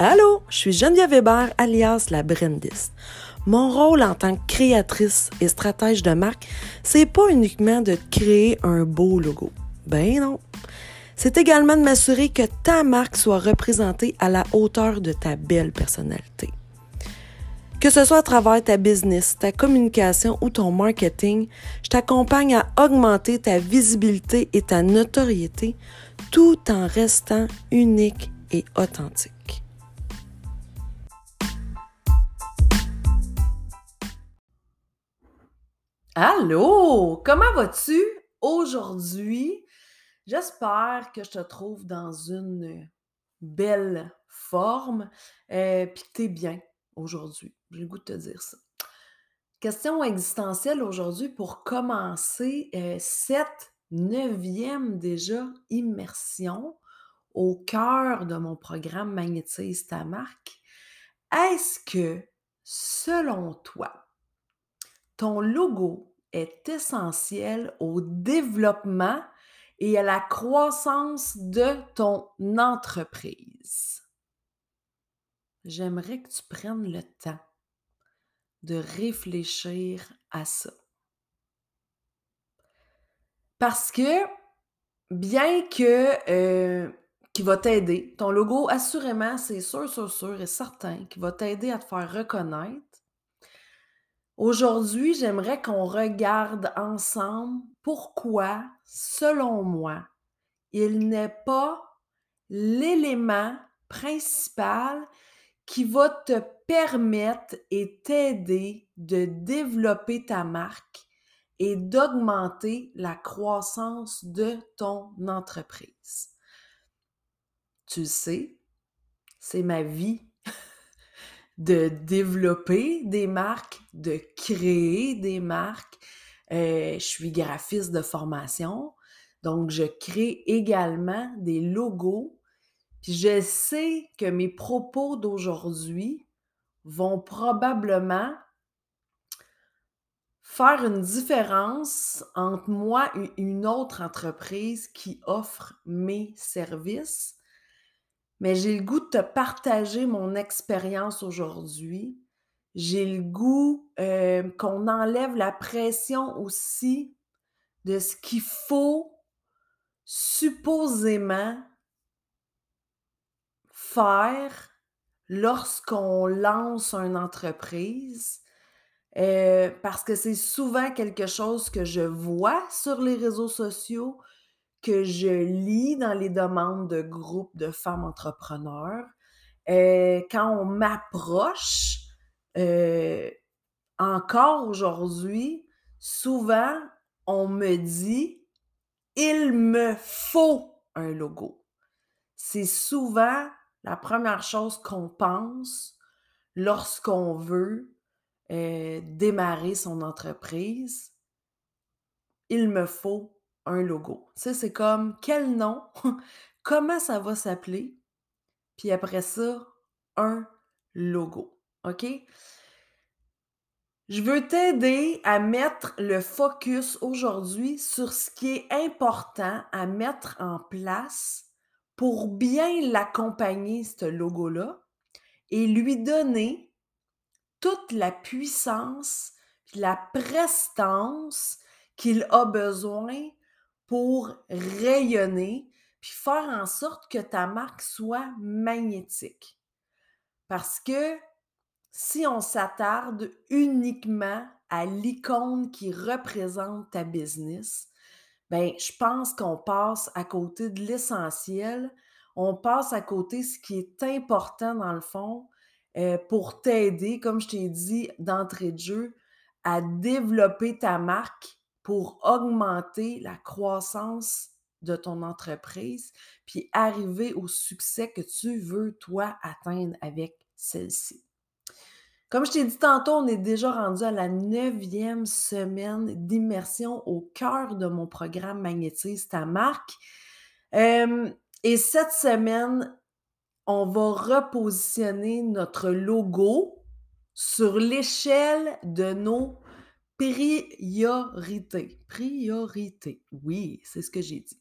Allô, je suis Geneviève Weber, alias la Brandiste. Mon rôle en tant que créatrice et stratège de marque, c'est pas uniquement de créer un beau logo. Ben non. C'est également de m'assurer que ta marque soit représentée à la hauteur de ta belle personnalité. Que ce soit à travers ta business, ta communication ou ton marketing, je t'accompagne à augmenter ta visibilité et ta notoriété tout en restant unique et authentique. Allô, comment vas-tu aujourd'hui? J'espère que je te trouve dans une belle forme et euh, puis que tu es bien aujourd'hui. J'ai le goût de te dire ça. Question existentielle aujourd'hui pour commencer euh, cette neuvième déjà immersion au cœur de mon programme Magnétise ta marque. Est-ce que, selon toi, ton logo est essentiel au développement et à la croissance de ton entreprise. J'aimerais que tu prennes le temps de réfléchir à ça. Parce que, bien que euh, qui va t'aider, ton logo, assurément, c'est sûr, sûr, sûr et certain, qui va t'aider à te faire reconnaître, Aujourd'hui, j'aimerais qu'on regarde ensemble pourquoi, selon moi, il n'est pas l'élément principal qui va te permettre et t'aider de développer ta marque et d'augmenter la croissance de ton entreprise. Tu sais, c'est ma vie de développer des marques, de créer des marques. Euh, je suis graphiste de formation, donc je crée également des logos. Puis je sais que mes propos d'aujourd'hui vont probablement faire une différence entre moi et une autre entreprise qui offre mes services mais j'ai le goût de te partager mon expérience aujourd'hui. J'ai le goût euh, qu'on enlève la pression aussi de ce qu'il faut supposément faire lorsqu'on lance une entreprise. Euh, parce que c'est souvent quelque chose que je vois sur les réseaux sociaux, que je lis dans les demandes de groupes de femmes entrepreneurs, euh, quand on m'approche, euh, encore aujourd'hui, souvent, on me dit, il me faut un logo. C'est souvent la première chose qu'on pense lorsqu'on veut euh, démarrer son entreprise. Il me faut logo. C'est comme quel nom, comment ça va s'appeler, puis après ça, un logo. OK? Je veux t'aider à mettre le focus aujourd'hui sur ce qui est important à mettre en place pour bien l'accompagner, ce logo-là, et lui donner toute la puissance, la prestance qu'il a besoin pour rayonner, puis faire en sorte que ta marque soit magnétique. Parce que si on s'attarde uniquement à l'icône qui représente ta business, ben je pense qu'on passe à côté de l'essentiel, on passe à côté de ce qui est important dans le fond euh, pour t'aider, comme je t'ai dit d'entrée de jeu, à développer ta marque pour augmenter la croissance de ton entreprise, puis arriver au succès que tu veux, toi, atteindre avec celle-ci. Comme je t'ai dit tantôt, on est déjà rendu à la neuvième semaine d'immersion au cœur de mon programme Magnétise ta marque. et cette semaine, on va repositionner notre logo sur l'échelle de nos Priorité. Priorité. Oui, c'est ce que j'ai dit.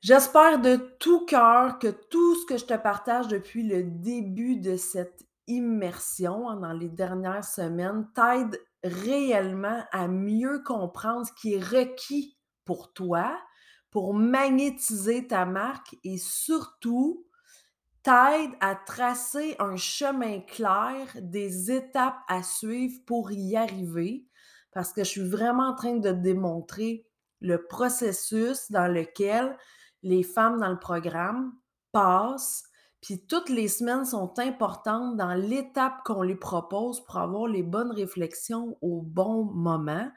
J'espère de tout cœur que tout ce que je te partage depuis le début de cette immersion dans les dernières semaines t'aide réellement à mieux comprendre ce qui est requis pour toi, pour magnétiser ta marque et surtout t'aide à tracer un chemin clair des étapes à suivre pour y arriver parce que je suis vraiment en train de démontrer le processus dans lequel les femmes dans le programme passent, puis toutes les semaines sont importantes dans l'étape qu'on les propose pour avoir les bonnes réflexions au bon moment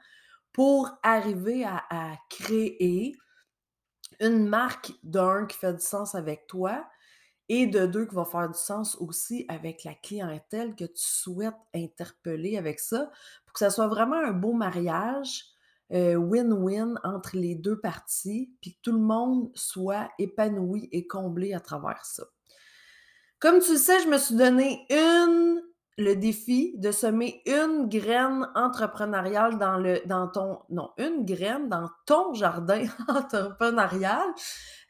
pour arriver à créer une marque d'un qui fait du sens avec toi et de deux qui va faire du sens aussi avec la clientèle que tu souhaites interpeller avec ça pour que ça soit vraiment un beau mariage euh, win-win entre les deux parties, puis que tout le monde soit épanoui et comblé à travers ça. Comme tu le sais, je me suis donné une le défi de semer une graine entrepreneuriale dans le dans ton non une graine dans ton jardin entrepreneurial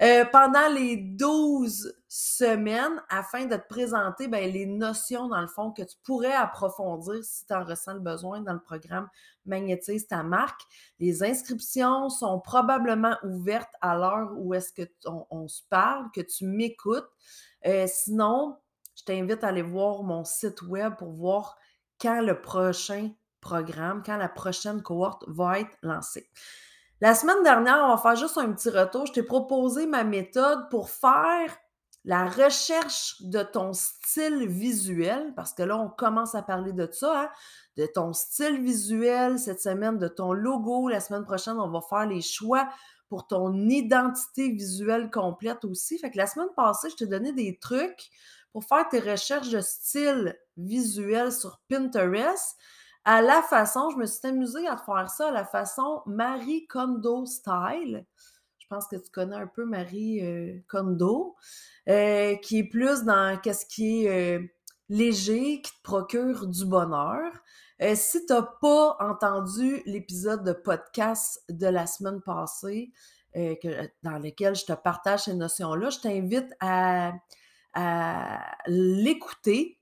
euh, pendant les 12 semaines afin de te présenter ben, les notions dans le fond que tu pourrais approfondir si tu en ressens le besoin dans le programme Magnétise ta marque. Les inscriptions sont probablement ouvertes à l'heure où est-ce que on, se parle, que tu m'écoutes. Euh, sinon, je t'invite à aller voir mon site web pour voir quand le prochain programme, quand la prochaine cohorte va être lancée. La semaine dernière, on va faire juste un petit retour. Je t'ai proposé ma méthode pour faire la recherche de ton style visuel, parce que là, on commence à parler de ça, hein, de ton style visuel cette semaine, de ton logo. La semaine prochaine, on va faire les choix pour ton identité visuelle complète aussi. Fait que la semaine passée, je t'ai donné des trucs pour faire tes recherches de style visuel sur Pinterest à la façon, je me suis amusée à faire ça à la façon Marie Kondo style. Je pense que tu connais un peu Marie euh, Kondo, euh, qui est plus dans qu'est-ce qui est euh, léger, qui te procure du bonheur. si tu n'as pas entendu l'épisode de podcast de la semaine passée, dans lequel je te partage ces notions-là, je t'invite à, à l'écouter.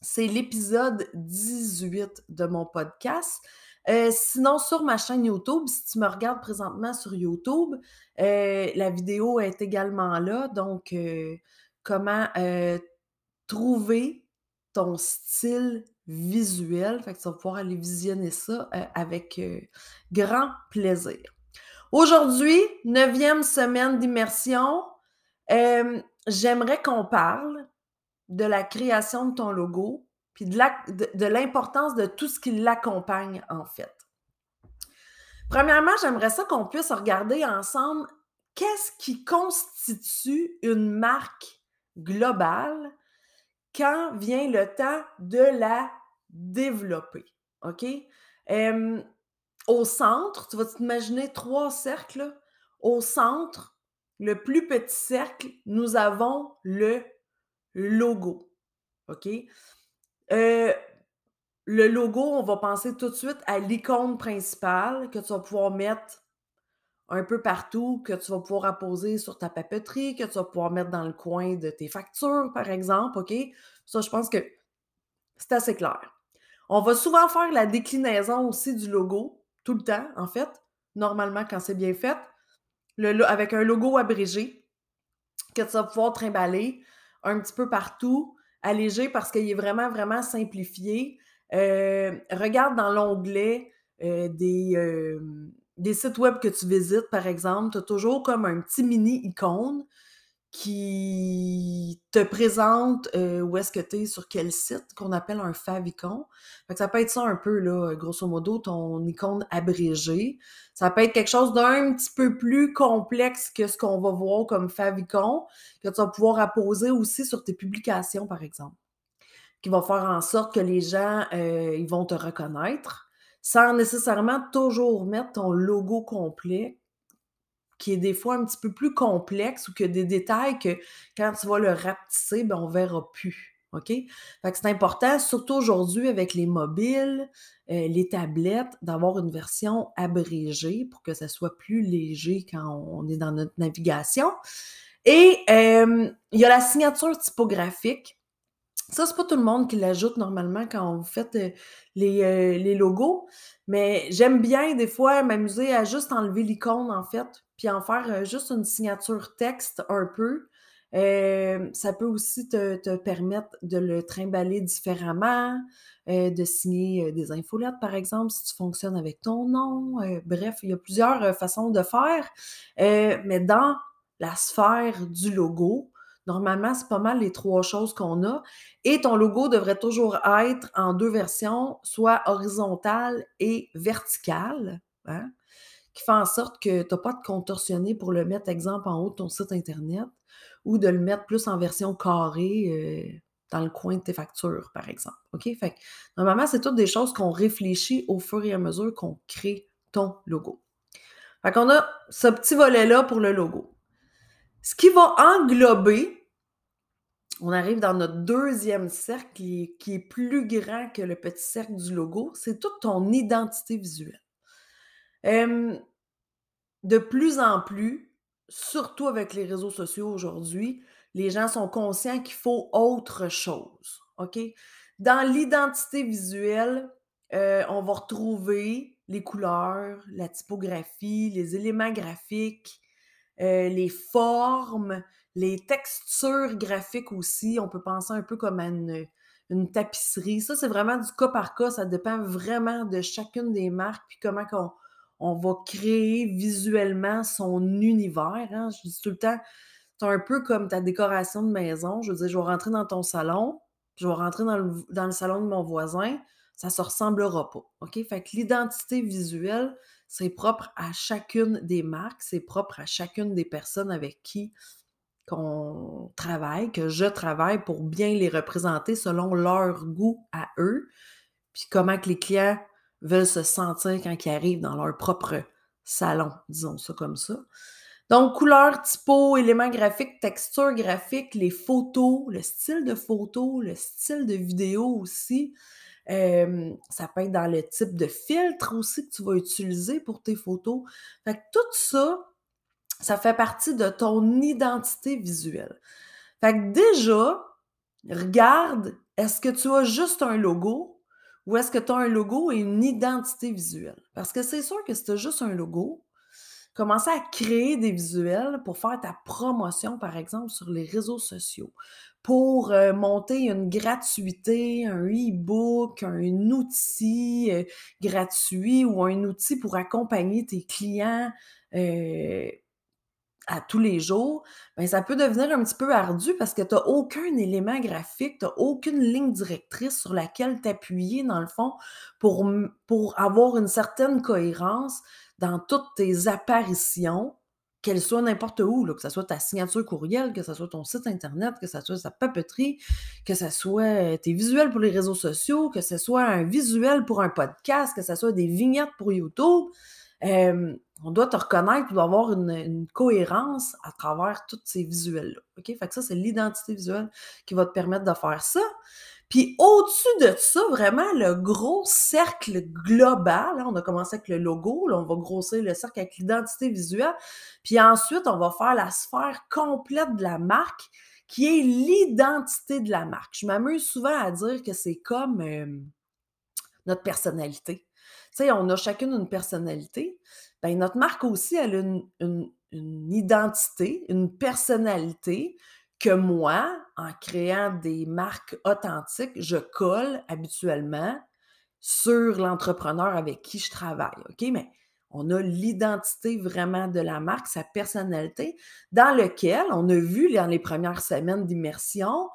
C'est l'épisode 18 de mon podcast. Euh, sinon, sur ma chaîne YouTube, si tu me regardes présentement sur YouTube, euh, la vidéo est également là. Donc, euh, comment trouver ton style visuel? Fait que tu vas pouvoir aller visionner ça avec grand plaisir. Aujourd'hui, neuvième semaine d'immersion j'aimerais qu'on parle de la création de ton logo, puis de l'importance de, tout ce qui l'accompagne, en fait. Premièrement, j'aimerais ça qu'on puisse regarder ensemble qu'est-ce qui constitue une marque globale quand vient le temps de la développer. OK? au centre, tu vas t'imaginer trois cercles. Au centre, le plus petit cercle, nous avons le logo. OK? Euh, le logo, on va penser tout de suite à l'icône principale que tu vas pouvoir mettre un peu partout, que tu vas pouvoir apposer sur ta papeterie, que tu vas pouvoir mettre dans le coin de tes factures, par exemple. OK? Ça, je pense que c'est assez clair. On va souvent faire la déclinaison aussi du logo, tout le temps, en fait, normalement quand c'est bien fait avec un logo abrégé que tu vas pouvoir trimballer un petit peu partout, allégé parce qu'il est vraiment, vraiment simplifié. Euh, regarde dans l'onglet euh, des, euh, des sites web que tu visites, par exemple, tu as toujours comme un petit mini icône qui te présente euh, où est-ce que tu es, sur quel site, qu'on appelle un favicon. Ça peut être ça un peu, là, grosso modo, ton icône abrégé. Ça peut être quelque chose d'un petit peu plus complexe que ce qu'on va voir comme favicon, que tu vas pouvoir apposer aussi sur tes publications, par exemple, qui va faire en sorte que les gens, euh, ils vont te reconnaître, sans nécessairement toujours mettre ton logo complet qui est des fois un petit peu plus complexe ou que des détails que quand tu vas le rapetisser, ben, on ne verra plus. OK? Que c'est important, surtout aujourd'hui avec les mobiles, euh, les tablettes, d'avoir une version abrégée pour que ça soit plus léger quand on est dans notre navigation. Et il y a la signature typographique. Ça, c'est pas tout le monde qui l'ajoute normalement quand vous faites euh, les, euh, les, logos, mais j'aime bien des fois m'amuser à juste enlever l'icône en fait, puis en faire euh, juste une signature texte un peu. ça peut aussi te, permettre de le trimballer différemment, de signer des infolettes par exemple si tu fonctionnes avec ton nom. bref, il y a plusieurs façons de faire, mais dans la sphère du logo, Normalement, c'est pas mal les trois choses qu'on a. Et ton logo devrait toujours être en deux versions, soit horizontale et verticale, hein, qui fait en sorte que tu n'as pas de contorsionner pour le mettre, exemple, en haut de ton site Internet ou de le mettre plus en version carrée euh, dans le coin de tes factures, par exemple. OK? Fait normalement, c'est toutes des choses qu'on réfléchit au fur et à mesure qu'on crée ton logo. Fait qu'on a ce petit volet-là pour le logo. Ce qui va englober, on arrive dans notre deuxième cercle qui est, plus grand que le petit cercle du logo, c'est toute ton identité visuelle. De plus en plus, surtout avec les réseaux sociaux aujourd'hui, les gens sont conscients qu'il faut autre chose. OK? Dans l'identité visuelle, euh, on va retrouver les couleurs, la typographie, les éléments graphiques, euh, les formes, les textures graphiques aussi. On peut penser un peu comme à une, tapisserie. Ça, c'est vraiment du cas par cas. Ça dépend vraiment de chacune des marques, puis comment on, va créer visuellement son univers. Hein. Je dis tout le temps, c'est un peu comme ta décoration de maison. Je veux dire, je vais rentrer dans ton salon, je vais rentrer dans le, salon de mon voisin. Ça ne se ressemblera pas. OK? Fait que l'identité visuelle, c'est propre à chacune des marques, c'est propre à chacune des personnes avec qui qu'on travaille, que je travaille pour bien les représenter selon leur goût à eux, puis comment que les clients veulent se sentir quand ils arrivent dans leur propre salon, disons ça comme ça. Donc, couleur, typo, éléments graphiques, texture graphique, les photos, le style de photo, le style de vidéo aussi ça peut être dans le type de filtre aussi que tu vas utiliser pour tes photos. Fait que tout ça, ça fait partie de ton identité visuelle. Fait que déjà, regarde, est-ce que tu as juste un logo? Ou est-ce que tu as un logo et une identité visuelle? Parce que c'est sûr que si tu juste un logo, commencer à créer des visuels pour faire ta promotion, par exemple, sur les réseaux sociaux, pour euh, monter une gratuité, un e-book, un outil euh, gratuit ou un outil pour accompagner tes clients euh, à tous les jours, bien, ça peut devenir un petit peu ardu parce que tu n'as aucun élément graphique, tu n'as aucune ligne directrice sur laquelle t'appuyer, dans le fond, pour, avoir une certaine cohérence dans toutes tes apparitions qu'elle soit n'importe où, que ce soit ta signature courriel, que ce soit ton site Internet, que ce soit sa papeterie, que ce soit euh, tes visuels pour les réseaux sociaux, que ce soit un visuel pour un podcast, que ce soit des vignettes pour YouTube. On doit te reconnaître, tu dois avoir une, cohérence à travers tous ces visuels-là. OK? Fait que ça, c'est l'identité visuelle qui va te permettre de faire ça. Puis au-dessus de ça, vraiment, le gros cercle global, hein, on a commencé avec le logo, là, on va grossir le cercle avec l'identité visuelle, puis ensuite, on va faire la sphère complète de la marque, qui est l'identité de la marque. Je m'amuse souvent à dire que c'est comme euh, notre personnalité. Tu sais, on a chacune une personnalité. Bien, notre marque aussi, elle a une identité, une personnalité, que moi, en créant des marques authentiques, je colle habituellement sur l'entrepreneur avec qui je travaille. OK? Mais on a l'identité vraiment de la marque, sa personnalité, dans lequel on a vu dans les premières semaines d'immersion,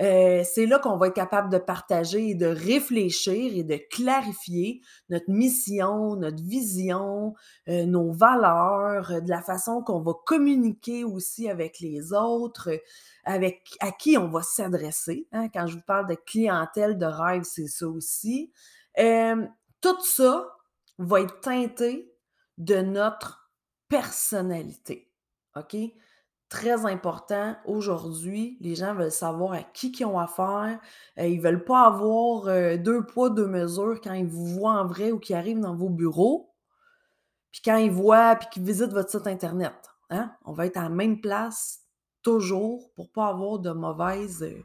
euh, c'est là qu'on va être capable de partager et de réfléchir et de clarifier notre mission, notre vision, euh, nos valeurs, euh, de la façon qu'on va communiquer aussi avec les autres, avec à qui on va s'adresser. Hein. Quand je vous parle de clientèle de rêve, c'est ça aussi. tout ça va être teinté de notre personnalité. OK? Très important aujourd'hui. Les gens veulent savoir à qui ils ont affaire. Euh, ils veulent pas avoir, euh, deux poids, deux mesures quand ils vous voient en vrai ou qu'ils arrivent dans vos bureaux. Puis quand ils voient puis qu'ils visitent votre site internet, hein? On va être à la même place toujours pour pas avoir de mauvaises, euh,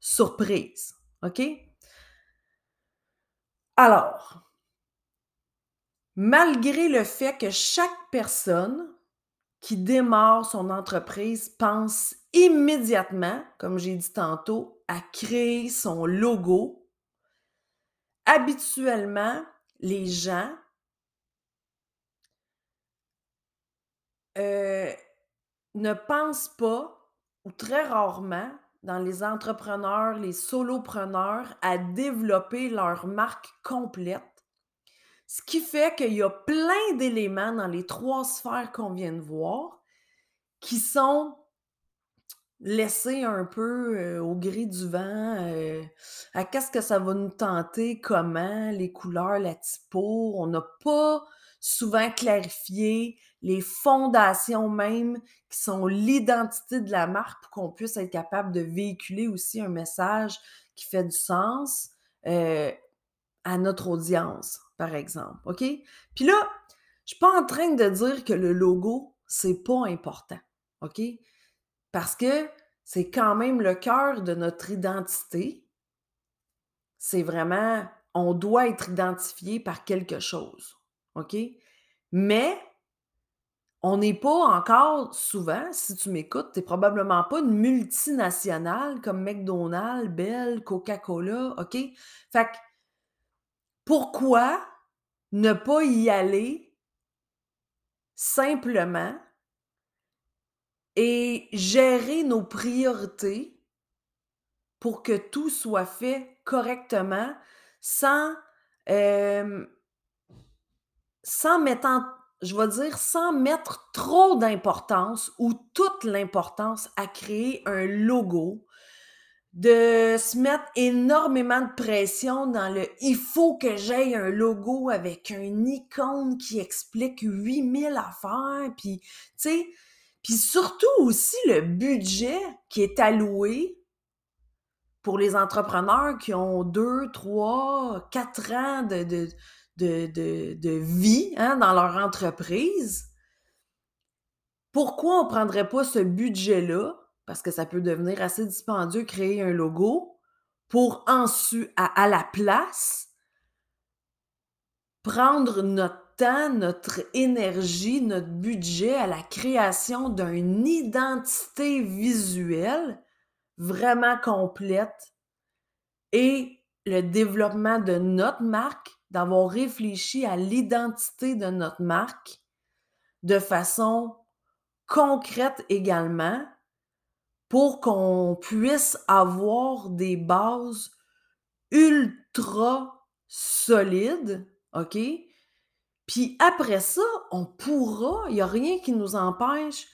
surprises. OK? Alors malgré le fait que chaque personne qui démarre son entreprise pense immédiatement, comme j'ai dit tantôt, à créer son logo, habituellement, les gens euh, ne pensent pas, ou très rarement, dans les entrepreneurs, les solopreneurs, à développer leur marque complète ce qui fait qu'il y a plein d'éléments dans les trois sphères qu'on vient de voir qui sont laissés un peu euh, au gris du vent, euh, à qu'est-ce que ça va nous tenter, comment, les couleurs, la typo. On n'a pas souvent clarifié les fondations même qui sont l'identité de la marque pour qu'on puisse être capable de véhiculer aussi un message qui fait du sens euh, à notre audience par exemple. OK? Puis là, je suis pas en train de dire que le logo, c'est pas important. OK? Parce que c'est quand même le cœur de notre identité. C'est vraiment, on doit être identifié par quelque chose. OK? Mais on n'est pas encore souvent, si tu m'écoutes, tu n'es probablement pas une multinationale comme McDonald's, Bell, Coca-Cola, OK? Fait que pourquoi ne pas y aller simplement et gérer nos priorités pour que tout soit fait correctement sans, sans mettre mettre trop d'importance ou toute l'importance à créer un logo, de se mettre énormément de pression dans le il faut que j'aie un logo avec un icône qui explique 8000 affaires puis tu sais surtout aussi le budget qui est alloué pour les entrepreneurs qui ont deux, trois, quatre ans de, vie hein, dans leur entreprise. Pourquoi on ne prendrait pas ce budget-là parce que ça peut devenir assez dispendieux créer un logo pour ensuite, à, la place, prendre notre temps, notre énergie, notre budget à la création d'une identité visuelle vraiment complète et le développement de notre marque, d'avoir réfléchi à l'identité de notre marque de façon concrète également pour qu'on puisse avoir des bases ultra solides, OK? Puis après ça, on pourra, il n'y a rien qui nous empêche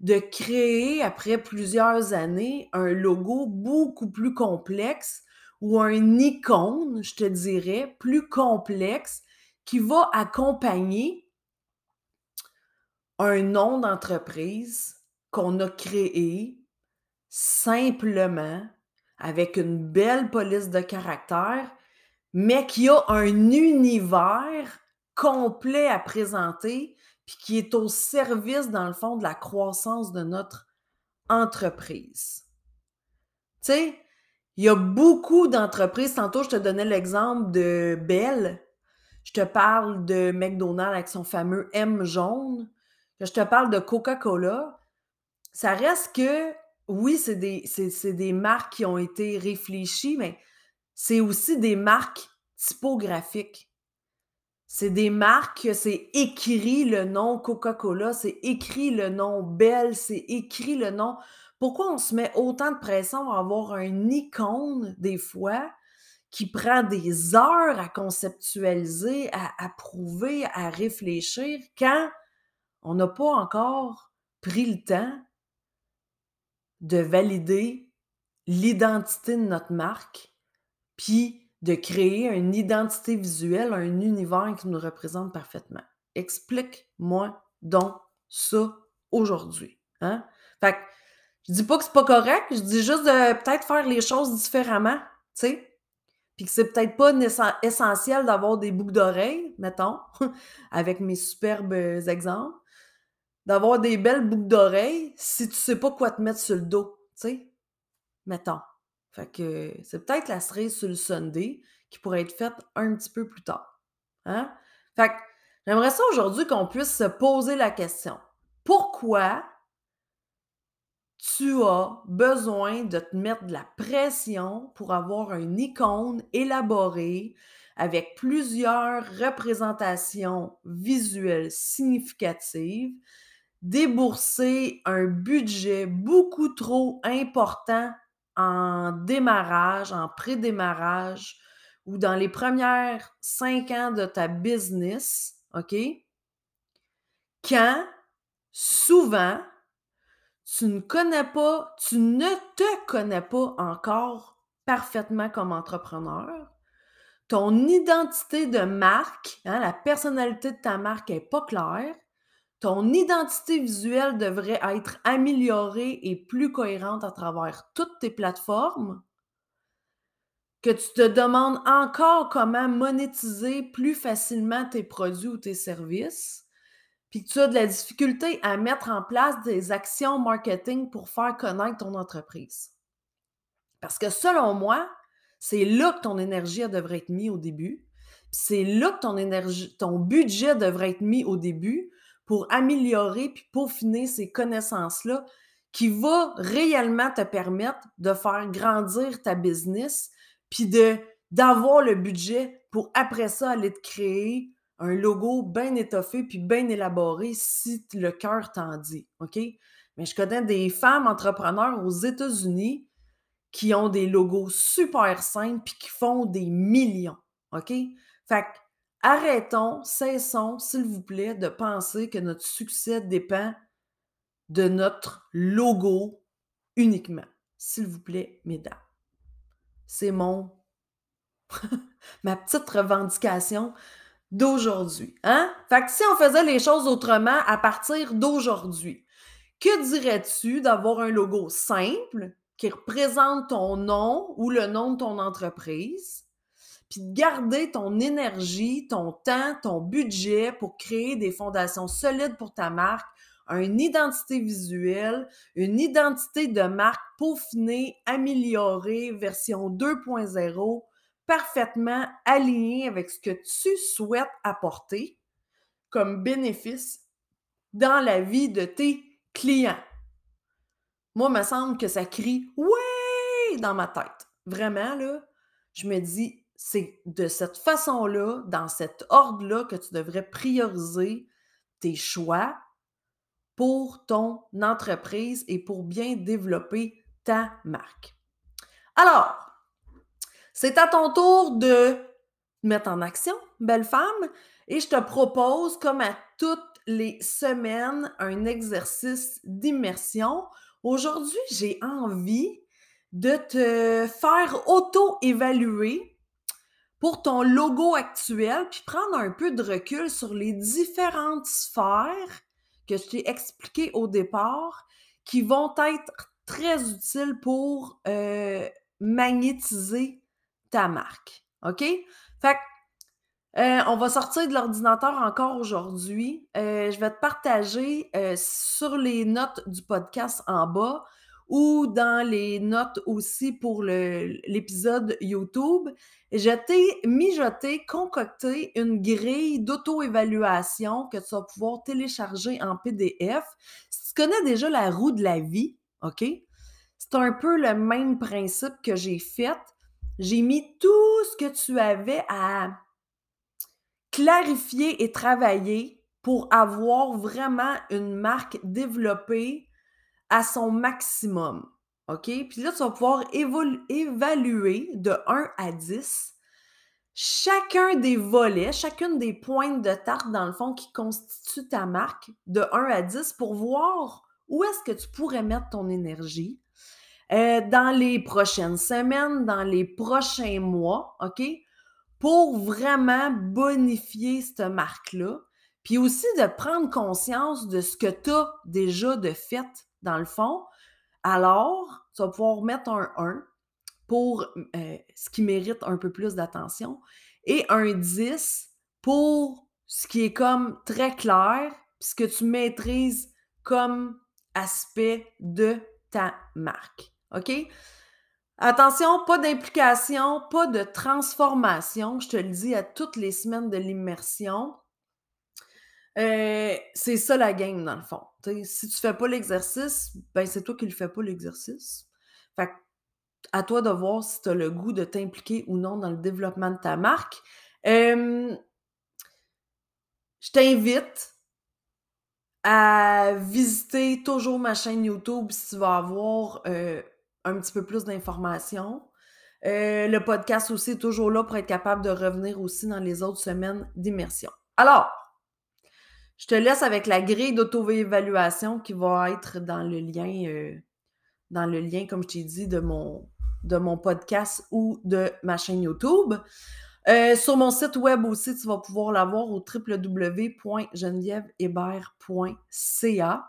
de créer, après plusieurs années, un logo beaucoup plus complexe ou un icône, je te dirais, plus complexe qui va accompagner un nom d'entreprise qu'on a créé, simplement, avec une belle police de caractère, mais qui a un univers complet à présenter, puis qui est au service, dans le fond, de la croissance de notre entreprise. Tu sais, il y a beaucoup d'entreprises. Tantôt, je te donnais l'exemple de Bell. Je te parle de McDonald's avec son fameux M jaune. Je te parle de Coca-Cola. Ça reste que oui, c'est des, marques qui ont été réfléchies, mais c'est aussi des marques typographiques. C'est des marques, c'est écrit le nom Coca-Cola, c'est écrit le nom Bell, c'est écrit le nom. Pourquoi on se met autant de pression à avoir un icône des fois qui prend des heures à conceptualiser, à approuver, à réfléchir quand on n'a pas encore pris le temps de valider l'identité de notre marque, puis de créer une identité visuelle, un univers qui nous représente parfaitement. Explique-moi donc ça aujourd'hui. Hein? Fait que je dis pas que c'est pas correct, je dis juste de peut-être faire les choses différemment, tu sais? Puis que c'est peut-être pas essentiel d'avoir des boucles d'oreilles, mettons, avec mes superbes exemples, d'avoir des belles boucles d'oreilles si tu sais pas quoi te mettre sur le dos, tu sais, mettons. Fait que c'est peut-être la cerise sur le Sunday qui pourrait être faite un petit peu plus tard. Hein? Fait que j'aimerais ça aujourd'hui qu'on puisse se poser la question. Pourquoi tu as besoin de te mettre de la pression pour avoir une icône élaborée avec plusieurs représentations visuelles significatives, débourser un budget beaucoup trop important en démarrage, en pré-démarrage ou dans les premières cinq ans de ta business, OK? Quand souvent tu ne connais pas, tu ne te connais pas encore parfaitement comme entrepreneur, ton identité de marque, hein, la personnalité de ta marque n'est pas claire, ton identité visuelle devrait être améliorée et plus cohérente à travers toutes tes plateformes, que tu te demandes encore comment monétiser plus facilement tes produits ou tes services, puis que tu as de la difficulté à mettre en place des actions marketing pour faire connaître ton entreprise. Parce que selon moi, c'est là que ton énergie devrait être mise au début. C'est là que ton énergie, ton budget devrait être mis au début pour améliorer puis peaufiner ces connaissances-là qui va réellement te permettre de faire grandir ta business puis d'avoir le budget pour après ça aller te créer un logo bien étoffé puis bien élaboré si le cœur t'en dit? Mais je connais des femmes entrepreneurs aux États-Unis qui ont des logos super simples puis qui font des millions, OK? Fait que arrêtons, cessons, s'il vous plaît, de penser que notre succès dépend de notre logo uniquement. S'il vous plaît, mesdames. C'est mon ma petite revendication d'aujourd'hui. Hein? Fait que si on faisait les choses autrement à partir d'aujourd'hui, que dirais-tu d'avoir un logo simple qui représente ton nom ou le nom de ton entreprise, puis de garder ton énergie, ton temps, ton budget pour créer des fondations solides pour ta marque, une identité visuelle, une identité de marque peaufinée, améliorée, version 2.0, parfaitement alignée avec ce que tu souhaites apporter comme bénéfice dans la vie de tes clients. Moi, il me semble que ça crie « Ouais! » dans ma tête. Vraiment, là, je me dis, c'est de cette façon-là, dans cet ordre-là, que tu devrais prioriser tes choix pour ton entreprise et pour bien développer ta marque. Alors, c'est à ton tour de mettre en action, belle femme, et je te propose, comme à toutes les semaines, un exercice d'immersion. Aujourd'hui, j'ai envie de te faire auto-évaluer pour ton logo actuel, puis prendre un peu de recul sur les différentes sphères que je t'ai expliquées au départ qui vont être très utiles pour euh, magnétiser ta marque. OK? Fait euh, on va sortir de l'ordinateur encore aujourd'hui. Euh, je vais te partager sur les notes du podcast en bas ou dans les notes aussi pour l'épisode YouTube, je t'ai mijoté, concocté une grille d'auto-évaluation que tu vas pouvoir télécharger en PDF. Si tu connais déjà la roue de la vie, OK? C'est un peu le même principe que j'ai fait. J'ai mis tout ce que tu avais à clarifier et travailler pour avoir vraiment une marque développée à son maximum. OK? Puis là, tu vas pouvoir évaluer de 1 à 10 chacun des volets, chacune des pointes de tarte, dans le fond, qui constituent ta marque de 1 à 10 pour voir où est-ce que tu pourrais mettre ton énergie euh, dans les prochaines semaines, dans les prochains mois, OK? Pour vraiment bonifier cette marque-là. Puis aussi de prendre conscience de ce que tu as déjà de fait dans le fond, alors tu vas pouvoir mettre un 1 pour euh, ce qui mérite un peu plus d'attention et un 10 pour ce qui est comme très clair, ce que tu maîtrises comme aspect de ta marque. OK? Attention, pas d'implication, pas de transformation. Je te le dis à toutes les semaines de l'immersion. Euh, c'est ça la game, dans le fond. si tu fais pas l'exercice, ben c'est toi qui le fais pas l'exercice. Fait à toi de voir si tu as le goût de t'impliquer ou non dans le développement de ta marque. je t'invite à visiter toujours ma chaîne YouTube si tu vas avoir euh, un petit peu plus d'informations. Euh, le podcast aussi est toujours là pour être capable de revenir aussi dans les autres semaines d'immersion. Alors, je te laisse avec la grille d'auto-évaluation qui va être dans le lien, euh, dans le lien, comme je t'ai dit, de mon, podcast ou de ma chaîne YouTube. Euh, sur mon site web aussi, tu vas pouvoir l'avoir au www.genevièvehébert.ca.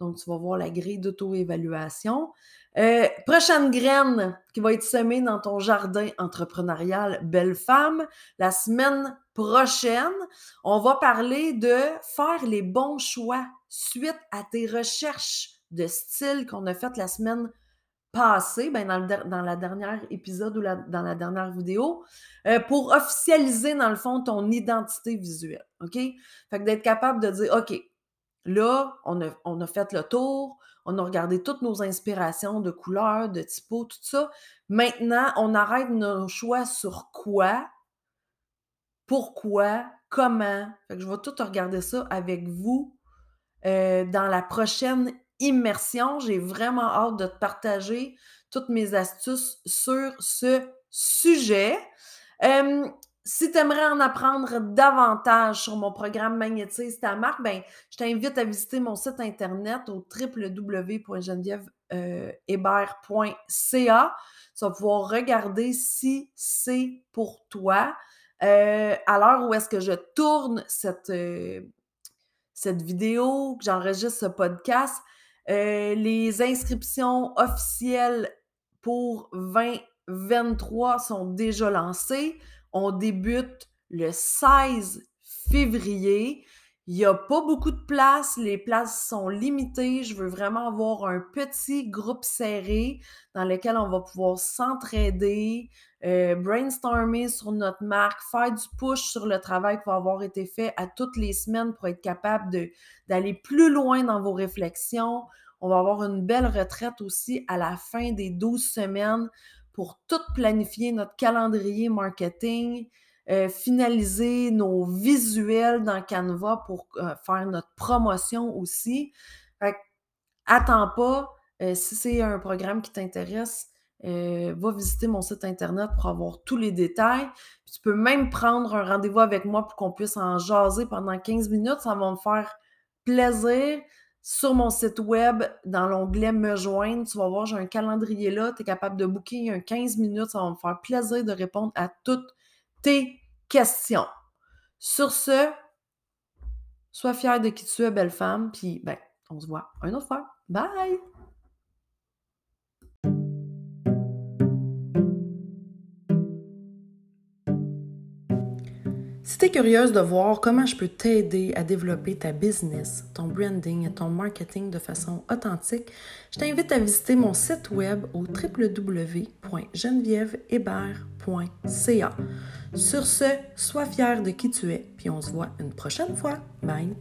Donc, tu vas voir la grille d'auto-évaluation. Euh, prochaine graine qui va être semée dans ton jardin entrepreneurial Belle Femme. La semaine prochaine, on va parler de faire les bons choix suite à tes recherches de style qu'on a faites la semaine passée, ben dans, le, dans la dernière épisode ou dans la dernière vidéo, euh, pour officialiser, dans le fond, ton identité visuelle. OK? Fait que d'être capable de dire, OK, là, on a, on a fait le tour, on a regardé toutes nos inspirations de couleurs, de typos, tout ça. Maintenant, on arrête nos choix sur quoi, pourquoi, comment. Je vais tout regarder ça avec vous euh, dans la prochaine immersion. J'ai vraiment hâte de te partager toutes mes astuces sur ce sujet. Euh, si tu aimerais en apprendre davantage sur mon programme Magnétise ta marque, ben, je t'invite à visiter mon site internet au www.genevièvehébert.ca. Tu vas pouvoir regarder si c'est pour toi. Euh, à l'heure où est-ce que je tourne cette, euh, cette vidéo, que j'enregistre ce podcast, euh, les inscriptions officielles pour 2023 sont déjà lancées. On débute le 16 février. Il n'y a pas beaucoup de places, les places sont limitées. Je veux vraiment avoir un petit groupe serré dans lequel on va pouvoir s'entraider, euh, brainstormer sur notre marque, faire du push sur le travail qui va avoir été fait à toutes les semaines pour être capable d'aller plus loin dans vos réflexions. On va avoir une belle retraite aussi à la fin des 12 semaines pour tout planifier notre calendrier marketing, euh, finaliser nos visuels dans Canva pour euh, faire notre promotion aussi. attends pas, si c'est un programme qui t'intéresse, va visiter mon site internet pour avoir tous les détails. tu peux même prendre un rendez-vous avec moi pour qu'on puisse en jaser pendant 15 minutes. Ça va me faire plaisir sur mon site web, dans l'onglet Me joindre, tu vas voir, j'ai un calendrier là. Tu es capable de booker un 15 minutes. Ça va me faire plaisir de répondre à toutes tes questions. Sur ce, sois fière de qui tu es, belle femme. Puis, ben, on se voit un autre fois. Bye! Si tu es curieuse de voir comment je peux t'aider à développer ta business, ton branding et ton marketing de façon authentique, je t'invite à visiter mon site web au www.genevièvehébert.ca. Sur ce, sois fier de qui tu es, puis on se voit une prochaine fois. Bye!